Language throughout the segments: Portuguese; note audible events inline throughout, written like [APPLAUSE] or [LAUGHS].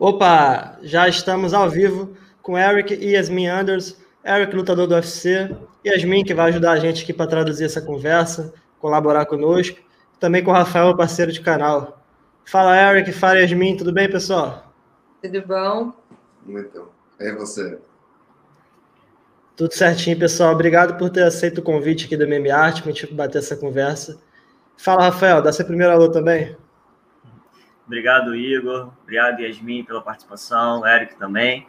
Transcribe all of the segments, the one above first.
Opa, já estamos ao vivo com Eric e Yasmin Anders. Eric, lutador do UFC, Yasmin, que vai ajudar a gente aqui para traduzir essa conversa, colaborar conosco. Também com o Rafael, parceiro de canal. Fala, Eric, fala, Yasmin, tudo bem, pessoal? Tudo bom? Muito. E você? Tudo certinho, pessoal. Obrigado por ter aceito o convite aqui da MMA Arte para a gente bater essa conversa. Fala, Rafael, dá seu primeiro alô também. Obrigado, Igor. Obrigado, Yasmin, pela participação. Eric também.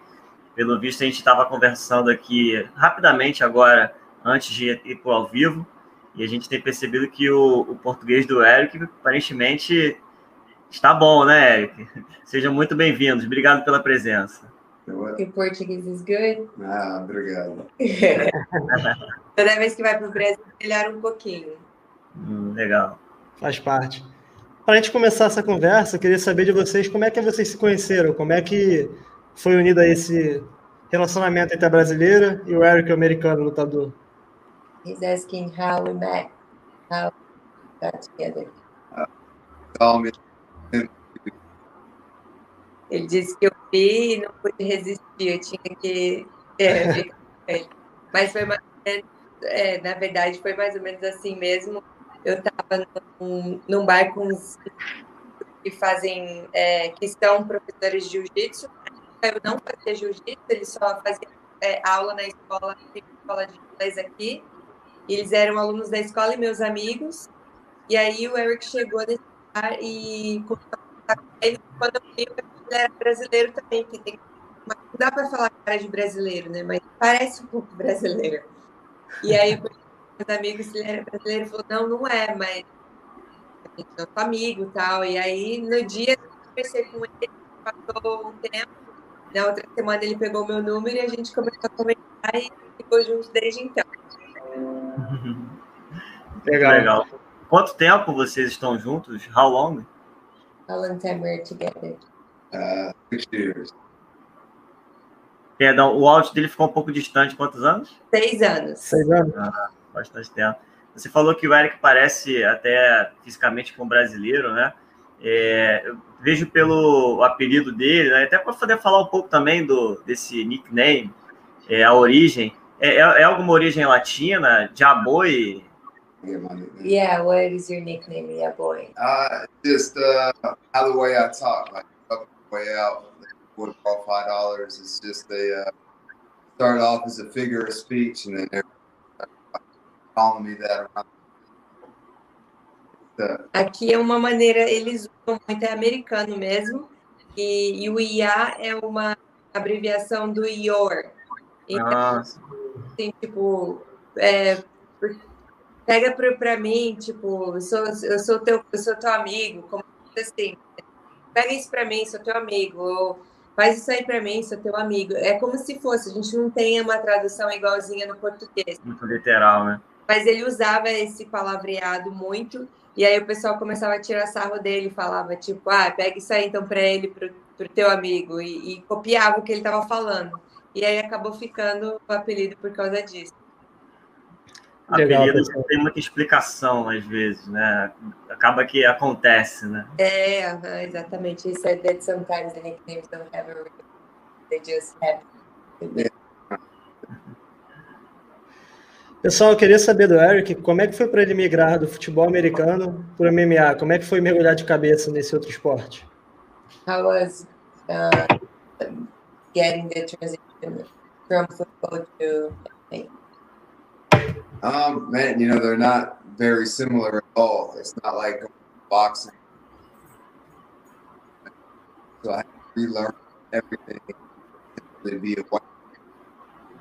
Pelo visto, a gente estava conversando aqui rapidamente agora, antes de ir para o ao vivo, e a gente tem percebido que o, o português do Eric aparentemente está bom, né, Eric? [LAUGHS] Sejam muito bem-vindos. Obrigado pela presença. O português is good? Ah, obrigado. [LAUGHS] Toda vez que vai para o Brasil, melhora um pouquinho. Hum, legal. Faz parte. Para a gente começar essa conversa, eu queria saber de vocês como é que vocês se conheceram, como é que foi unido a esse relacionamento entre a brasileira e o Eric, o americano lutador. He's asking how we met, how we got together. Ele disse que eu vi e não pude resistir, eu tinha que é, [LAUGHS] ficar com ele. Mas foi mais ou menos, é, na verdade, foi mais ou menos assim mesmo. Eu estava num, num bar com uns que fazem, é, que são professores de jiu-jitsu. Eu não fazia jiu-jitsu, eles só faziam é, aula na escola, escola de inglês aqui. E eles eram alunos da escola e meus amigos. E aí o Eric chegou nesse bar e quando eu vi, ele era brasileiro também, que tem não dá para falar cara de brasileiro, né? Mas parece um pouco brasileiro. E aí meus amigos se ele era brasileiro, falou, não, não é, mas a gente é nosso amigo e tal. E aí no dia eu conversei com ele, passou um tempo, na outra semana ele pegou meu número e a gente começou a comentar e ficou juntos desde então. [LAUGHS] Legal. Legal. Quanto tempo vocês estão juntos? How long? How long time we're together? Uh, six years. Perdão, o áudio dele ficou um pouco distante. Quantos anos? Seis anos. Seis anos. Ah, bastante tempo. Você falou que o Eric parece até fisicamente com um brasileiro, né? É, eu vejo pelo apelido dele, né? até para poder falar um pouco também do desse nickname, é, a origem. É, é, é alguma origem latina? Jaboi? Yeah, what is your nickname, yeah boy? Uh, just uh, how the way I talk, like up way out. Would call five dollars. It's just a uh, start off as a figure of speech, and then me around. Uh, Aqui é uma maneira, eles usam muito, é americano mesmo, e, e o IA é uma abreviação do your. Então, Nossa. assim, tipo, é, pega pra, pra mim, tipo, eu sou, eu sou teu, eu sou teu amigo, como assim, pega isso pra mim, sou teu amigo, ou faz isso aí pra mim, sou teu amigo. É como se fosse, a gente não tem uma tradução igualzinha no português. Muito literal, né? Mas ele usava esse palavreado muito, e aí o pessoal começava a tirar sarro dele, falava, tipo, ah, pega isso aí então pra ele, pro, pro teu amigo, e, e copiava o que ele tava falando. E aí acabou ficando o apelido por causa disso. Legal, Apelido pessoal. não tem muita explicação, às vezes, né? Acaba que acontece, né? É, exatamente. He said that sometimes the nicknames don't have a real, they just have. Pessoal, eu queria saber do Eric como é que foi para ele migrar do futebol americano para o MMA? Como é que foi mergulhar de cabeça nesse outro esporte? How was uh, getting the transition from football to Um, man, you know they're not very similar at all. It's not like boxing. So I had to relearn everything to be a white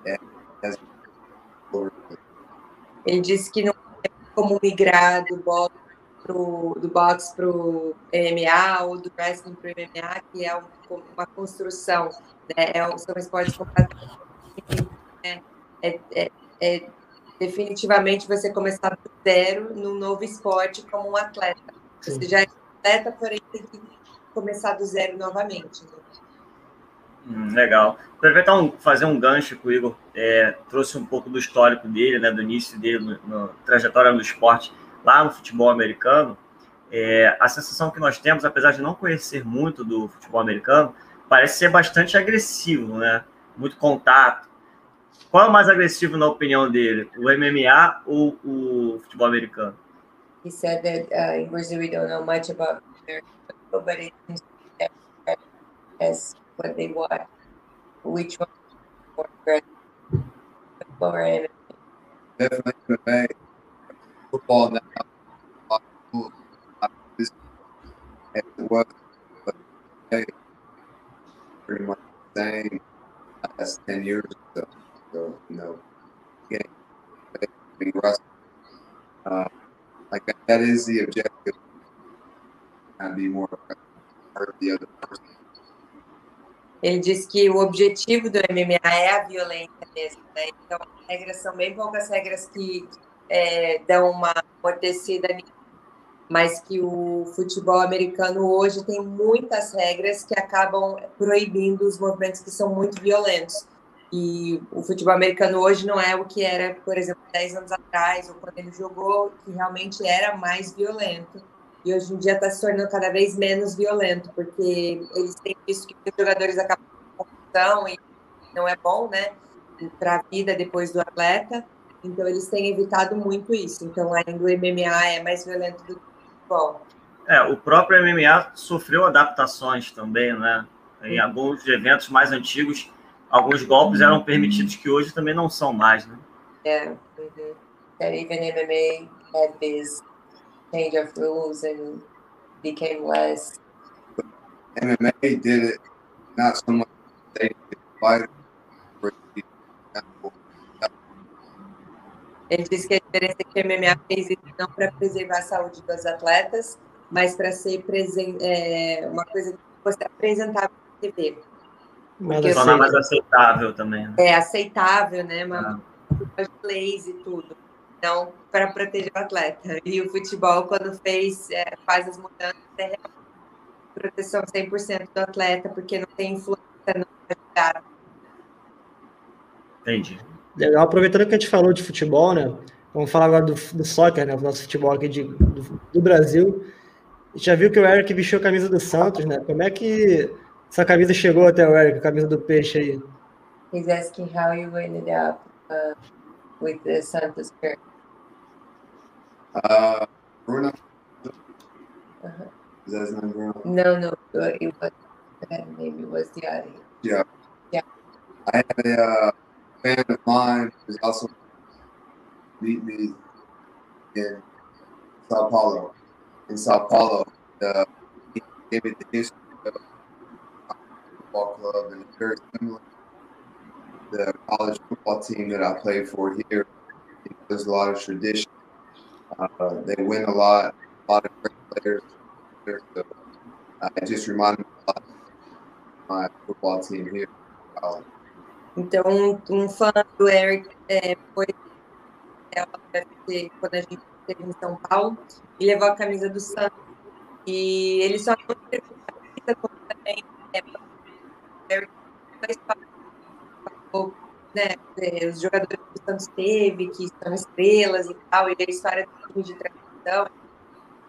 and as Ele disse que não é como migrar do boxe pro, do boxe para o MMA ou do wrestling para o MMA, que é um- uma construção, né? É um, são esportes completamente né? É, é, é definitivamente você começar do zero num novo esporte como um atleta. Você Sim. já é atleta, porém tem que começar do zero novamente. né? Hum, legal. Aproveitar um, fazer um gancho que o Igor é, trouxe um pouco do histórico dele, né, do início dele, no- trajetória no esporte, lá no futebol americano. É, a sensação que nós temos, apesar de não conhecer muito do futebol americano, parece ser bastante agressivo, né? Muito contato. Qual é o mais agressivo na opinião dele? O MMA ou o futebol americano? He said that uh, in Brazil we don't know much about American football, but it seems as what they want, Which one more aggressive? Football or MMA? Definitely MMA. Football now. As it was, but hey, pretty much the same last 10 years or so. You know, getting being rusty. Uh, like that is the objective. Ele diz que o objetivo do MMA é a violência mesmo, né? Então, as regras são bem poucas regras que é, dão uma amortecida mas que o futebol americano hoje tem muitas regras que acabam proibindo os movimentos que são muito violentos. E o futebol americano hoje não é o que era, por exemplo, 10 anos atrás, ou quando ele jogou, que realmente era mais violento. E hoje em dia está se tornando cada vez menos violento, porque eles têm visto que os jogadores acabam confusão e não é bom, né, para a vida depois do atleta. Então eles têm evitado muito isso. Então ainda o MMA é mais violento do que o futebol. É, o próprio MMA sofreu adaptações também, né? Em alguns eventos mais antigos, alguns golpes eram permitidos que hoje também não são mais, né? Yeah. Mm-hmm. That even MMA had this change of rules and became less. MMA did it not so much Ele disse que a diferença é que o MMA fez isso não para preservar a saúde dos atletas, mas para ser presen é, uma coisa que fosse apresentável na TV. Mas assim, mais aceitável também. Né? É aceitável, né? Uma Ah, leis e tudo. Então, para proteger o atleta. E o futebol, quando fez, é, faz as mudanças, é proteção 100% do atleta, porque não tem influência entendi. legal, aproveitando que a gente falou de futebol, né? Vamos falar agora do, do soccer, né? O nosso futebol aqui de, do, do Brasil. A gente já viu que o Eric vestiu a camisa do Santos, né? Como é que essa camisa chegou até o Eric, a camisa do peixe aí? He's asking how you ended up uh, with the Santos shirt. Uh, Bruno, Uh-huh. is that his name, Bruno? No, no, uh, it was that maybe was the other. Yeah. Yeah. I had a uh, fan of mine who's also meet me in Sao Paulo. In Sao Paulo, uh, he gave me the history of the football club, and it's very similar. to The college football team that I played for here, there's a lot of tradition. Uh, they win a lot, a lot of great players. So, uh, it just reminded me a lot my football team here. Uh, Então, um, um fã do Eric é, foi é, quando a gente esteve em São Paulo e levou a camisa do Santos. E ele só não teve a camisa como também é, Eric faz parte, né, é, os jogadores que o Santos teve, que são estrelas e tal, e a história do time de transição.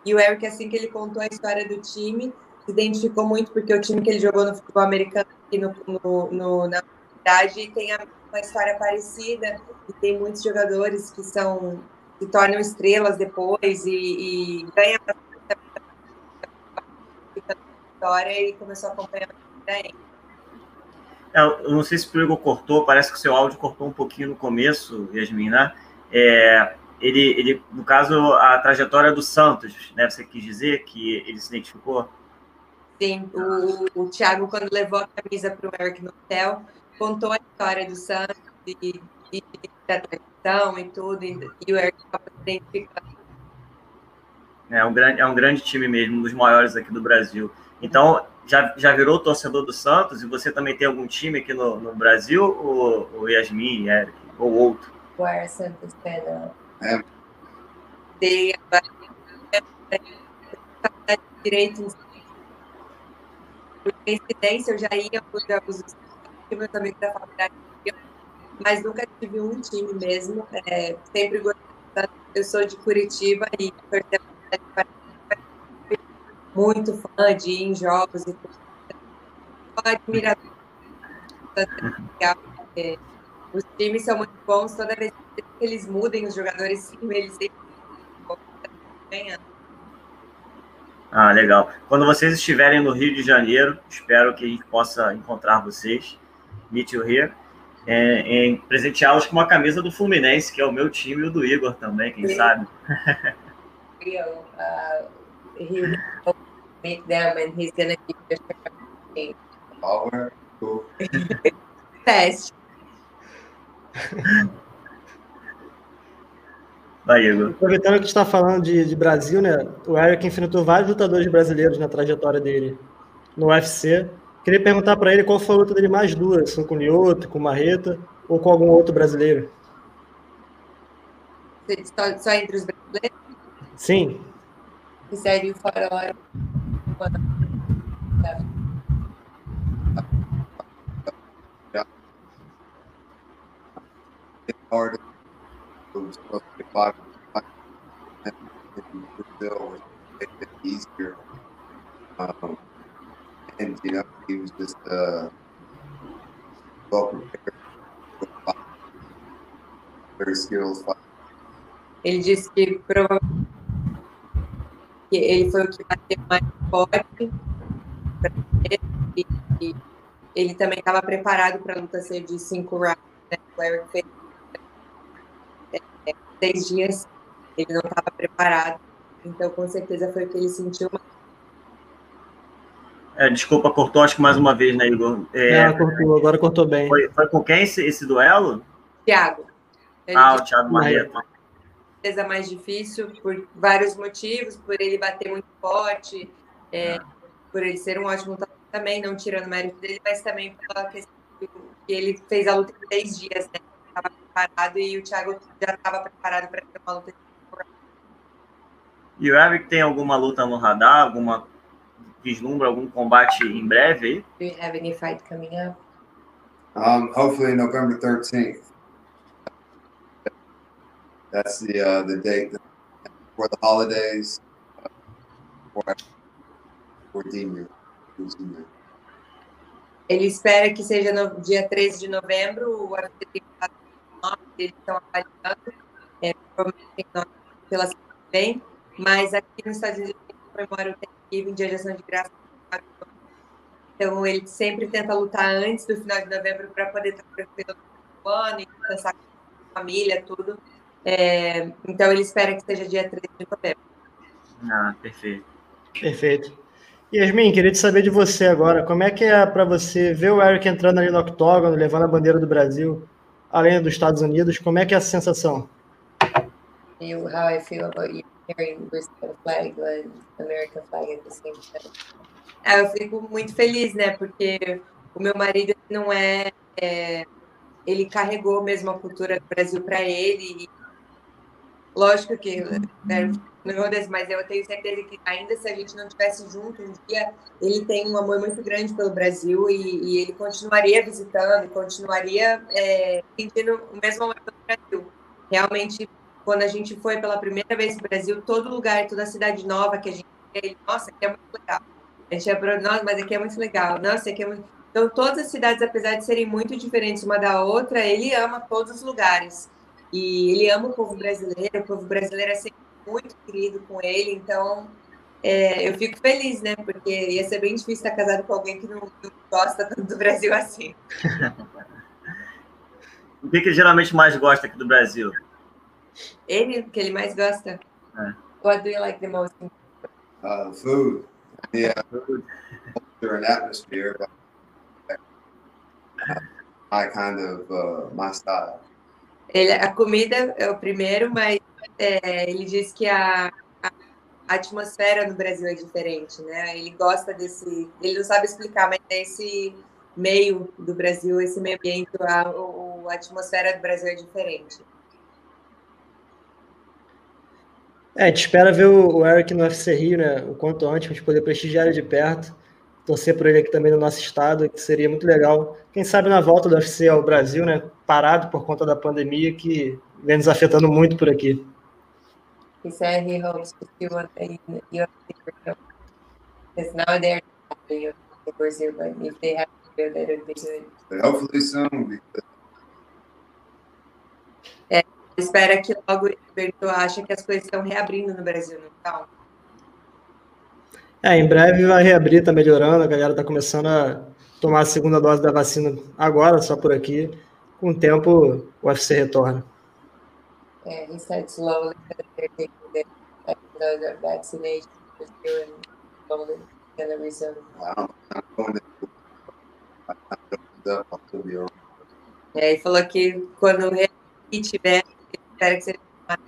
E o Eric, assim que ele contou a história do time, se identificou muito porque o time que ele jogou no futebol americano aqui no, no, no, na verdade tem uma história parecida e tem muitos jogadores que são se tornam estrelas depois e, e ganham a história e começou a acompanhar. É, eu não sei se o Igor cortou, parece que o seu áudio cortou um pouquinho no começo, Yasmin, né? É, ele, ele, no caso, a trajetória do Santos, né? Você quis dizer que ele se identificou? Sim, o, o Thiago, quando levou a camisa para o Eric no hotel, contou a história do Santos e, e da tradição e tudo, e, e o Eric estava se identificando. É um, grande, é um grande time mesmo, um dos maiores aqui do Brasil. Então, já, já virou torcedor do Santos? E você também tem algum time aqui no, no Brasil? Ou, ou Yasmin, Eric, ou outro? Where Santos Pedro. É. Tem a direito por coincidência, eu já ia para que meus amigos da faculdade mas nunca tive um time mesmo. É, sempre gostei. Eu sou de Curitiba e muito fã de ir em jogos e admirador. Os times são muito bons, toda vez que eles mudem os jogadores, eles sempre ganhando. Ah, legal. Quando vocês estiverem no Rio de Janeiro, espero que a gente possa encontrar vocês, meet you here, é, em presenteá-los com uma camisa do Fluminense, que é o meu time e o do Igor também, quem Sim. sabe. [LAUGHS] Rio, uh, he meet them and he's gonna keep the Power. Teste. [LAUGHS] [LAUGHS] Vai, Igor. Aproveitando que está falando de, de, Brasil, né? O Eric enfrentou vários lutadores brasileiros na trajetória dele no UFC. Queria perguntar para ele qual foi a luta dele mais dura, se com o Lioto, com o Marreta ou com algum outro brasileiro. Só, só entre os brasileiros? Sim. Sério, fora hard. Was a bit easier. Um, and you know, he was just uh, well prepared. Very skilled. Ele disse que provavelmente ele foi o que bateu mais forte e, e ele também estava preparado para a luta ser de cinco rounds. Né? Eric fez três dias, ele não estava preparado. Então, com certeza, foi o que ele sentiu. É, desculpa, cortou acho que mais uma vez, né, Igor? É, Não, cortou, agora cortou bem. Foi, foi com quem esse, esse duelo? Thiago. Ele ah, o Thiago Marreta. Certeza mais difícil por vários motivos, por ele bater muito forte, é, por ele ser um ótimo também, não tirando o mérito dele, mas também pela questão que ele fez a luta em três dias, né? Preparado e o Thiago já estava preparado para ter uma luta de E o Eric tem alguma luta no radar, alguma vislumbra algum combate em breve? Do you have any fight coming up? Um, hopefully November 13th. That's the uh, the date for the holidays. For, Demir. Ele espera que seja no dia 13 de novembro, o UFC tem eles estão avaliando, é, provavelmente pela semana que vem, mas aqui nos Estados Unidos a gente comemora o Thanksgiving, Dia de Ação de Graça. Então, ele sempre tenta lutar antes do final de novembro para poder estar tranquilo no ano e pensar com a família, tudo. É, então, ele espera que seja dia 13 de novembro. Ah, perfeito. Perfeito. Yasmin, queria te saber de você agora. Como é que é para você ver o Eric entrando ali no octógono, levando a bandeira do Brasil? Além dos Estados Unidos, como é que é a sensação? You, how I feel about you carrying Brazil flag and American flag at the same time. É, eu fico muito feliz, né? Porque o meu marido não é, é ele carregou mesmo a cultura do Brasil para ele. E, lógico que né, mas eu tenho certeza que ainda se a gente não tivesse junto um dia, ele tem um amor muito grande pelo Brasil e, e ele continuaria visitando, continuaria é, sentindo o mesmo amor pelo Brasil. Realmente, quando a gente foi pela primeira vez no Brasil, todo lugar, toda cidade nova que a gente ele, nossa, aqui é muito legal. A gente é, nossa, mas aqui é muito legal. Nossa, aqui é muito... Então, todas as cidades, apesar de serem muito diferentes uma da outra, ele ama todos os lugares. E ele ama o povo brasileiro, o povo brasileiro é sempre muito querido com ele, então é, eu fico feliz, né? Porque ia ser bem difícil estar casado com alguém que não, não gosta tanto do Brasil assim. [LAUGHS] o que, que ele geralmente mais gosta aqui do Brasil? Ele, o que ele mais gosta? É. What do you like the most? Uh, food. Yeah, food. Culture and atmosphere. But my kind of uh, my style. Ele, a comida é o primeiro, mas é, ele diz que a, a, atmosfera no Brasil é diferente, né? Ele gosta desse, ele não sabe explicar, mas é esse meio do Brasil, esse meio ambiente, a, a atmosfera do Brasil é diferente. É, a gente espera ver o Eric no UFC Rio, né? O quanto antes, para a gente poder prestigiar ele de perto, torcer por ele aqui também no nosso estado, que seria muito legal. Quem sabe na volta do UFC ao Brasil, né? Parado por conta da pandemia, que vem nos afetando muito por aqui. He said he hopes to see what they UFC because now they're in Brazil, but if they have to do that, it would be good. But hopefully soon because Espera que logo Berto acha que as coisas estão reabrindo no Brasil, não estão? É, em breve vai reabrir, tá melhorando, a galera tá começando a tomar a segunda dose da vacina agora, só por aqui. Com o tempo, o UFC retorna. Yeah, he said slowly that they're taking the, the, the vaccination and slowly. I'm not going to É, ele falou que quando reabrir tiver, ele espera que seja mais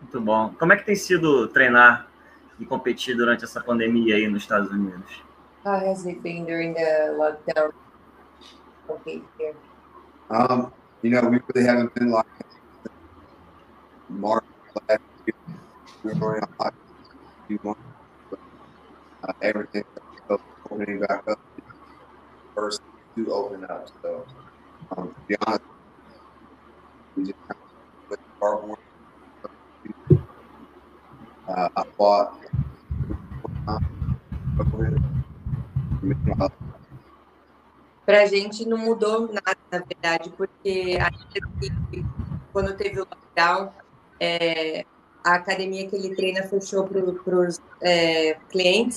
Muito bom. Como é que tem sido treinar e competir durante essa pandemia aí nos Estados Unidos? How has it been during the lockdown? Okay, here. Um, you know, we really haven't been like March last year. We were on like a few months, but uh, everything opening back up. First to open up. So, um, to be honest, we just kind of with cardboard. Uh, I bought. Pra gente não mudou nada, na verdade, porque que quando teve o lockdown, é, a academia que ele treina fechou para os é, clientes,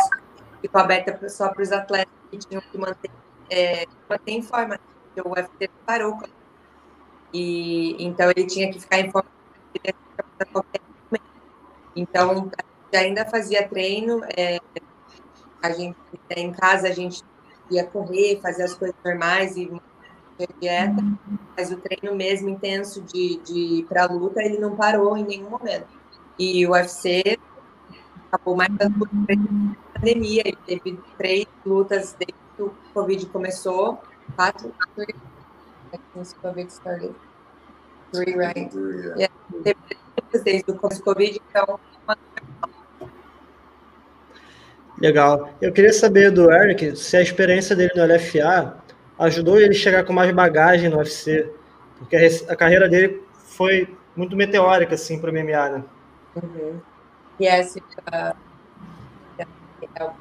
ficou aberta só para os atletas que tinham que manter, é, manter em forma, porque o UFC parou. E, então ele tinha que ficar em forma qualquer momento. Então, a gente ainda fazia treino, é, a gente em casa a gente ia correr, fazer as coisas normais e dieta, mas o treino mesmo intenso de, de para luta, ele não parou em nenhum momento. E o UFC acabou marcando por pandemia, ele teve três lutas desde que o Covid começou, quatro, three, since Covid started. Three, right? yeah. Teve três lutas desde o começo do Covid, então Legal. Eu queria saber do Eric se a experiência dele no LFA ajudou ele a chegar com mais bagagem no UFC, porque a, carreira dele foi muito meteórica, assim, para o MMA, né? Mhm. Yes, uh, a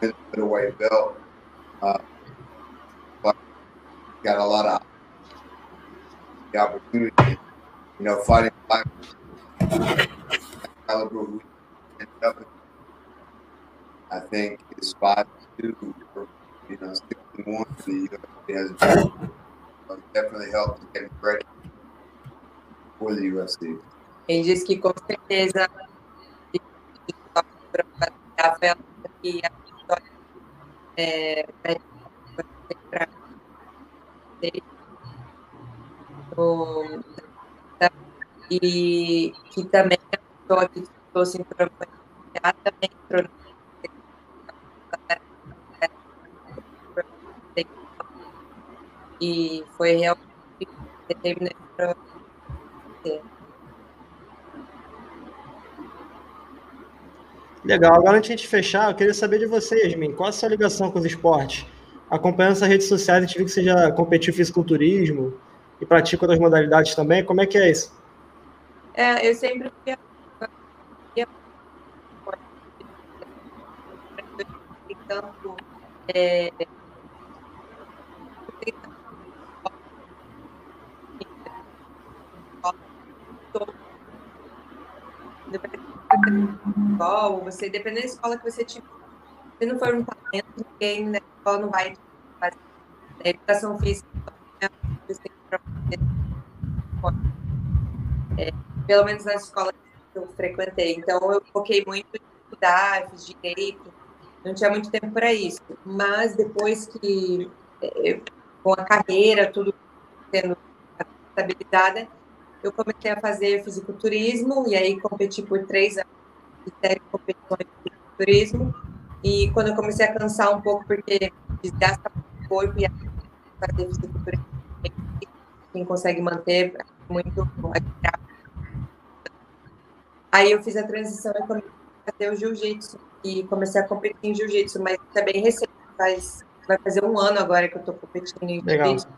middleweight belt, uh, got a lot of the opportunity. You know, fighting five caliber who ended up. in- I think is five two, you know, sixty one. The UFC has it definitely helped get ready for the. Ele disse que com certeza fé que a vitória é, para e que também a pessoa que com ele também entrou e foi realmente determinante para Legal. Agora, antes de a gente fechar, eu queria saber de você, Yasmin, qual a sua ligação com os esportes? Acompanhando essas redes sociais, a gente viu que você já competiu fisiculturismo e pratica outras modalidades também. Como é que é isso? É, eu sempre fui tanto é, escola, você dependendo da escola que você tiver, se não for um talento, ninguém na escola não vai fazer. A educação física é é, pelo menos nas escolas que eu frequentei. Então, eu foquei muito em estudar, fiz direito, não tinha muito tempo para isso. Mas depois que, eh, com a carreira, tudo sendo estabilizada, eu comecei a fazer fisiculturismo e aí competi por três anos de competições de fisiculturismo. E quando eu comecei a cansar um pouco, porque desgasta o corpo e a fazer fisiculturismo, quem consegue manter é muito admirável. Aí eu fiz a transição e comecei a fazer o jiu-jitsu e comecei a competir em jiu-jitsu, mas tá bem recente, faz, vai fazer um ano agora que eu tô competindo em jiu-jitsu.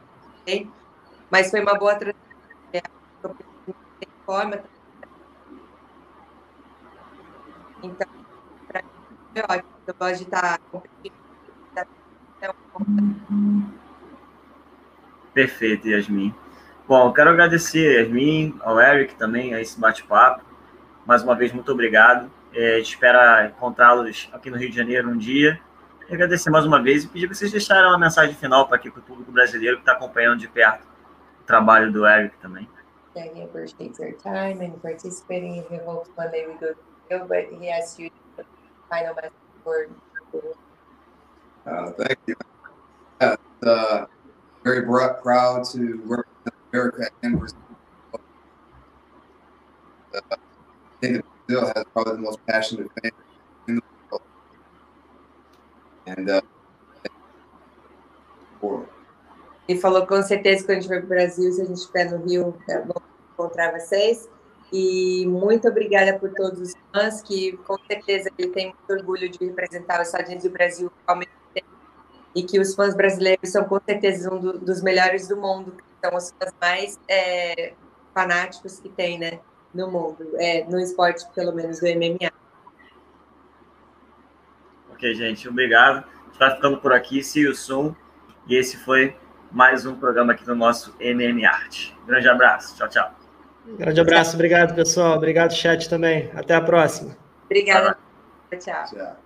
Mas foi uma boa transição. é, em forma, Então, para mim é ótimo. Eu gosto de estar competindo. Perfeito, Yasmin. Bom, quero agradecer, Yasmin, ao Eric também, a esse bate-papo. Mais uma vez, muito obrigado. É, espera encontrá-los aqui no Rio de Janeiro um dia. E agradecer mais uma vez e pedir para vocês deixarem uma mensagem final para aqui para o público brasileiro que está acompanhando de perto o trabalho do Eric também. Yeah, he appreciates your time and participating. He hopes one day we go to Rio, but he asks you the final message for. Uh, thank you. Yeah, uh, very proud to represent America and Brazil. Uh, I think that Brazil has probably the most passionate fans in the world. And uh, Ele falou com certeza que quando a gente for para o Brasil, se a gente estiver no Rio, é bom encontrar vocês. E muito obrigada por todos os fãs que, com certeza, ele tem muito orgulho de representar os Estados Unidos e o Brasil ao mesmo tempo. E que os fãs brasileiros são, com certeza, um do, dos melhores do mundo. São os fãs mais é, fanáticos que tem, né? No mundo, é, no esporte, pelo menos, do MMA. Ok, gente, obrigado. Vai ficando por aqui. See you soon. E esse foi mais um programa aqui no nosso MM Art. Grande abraço. Tchau, tchau. Grande abraço. Obrigado, pessoal. Obrigado, chat também. Até a próxima. Obrigada. Tchau. tchau.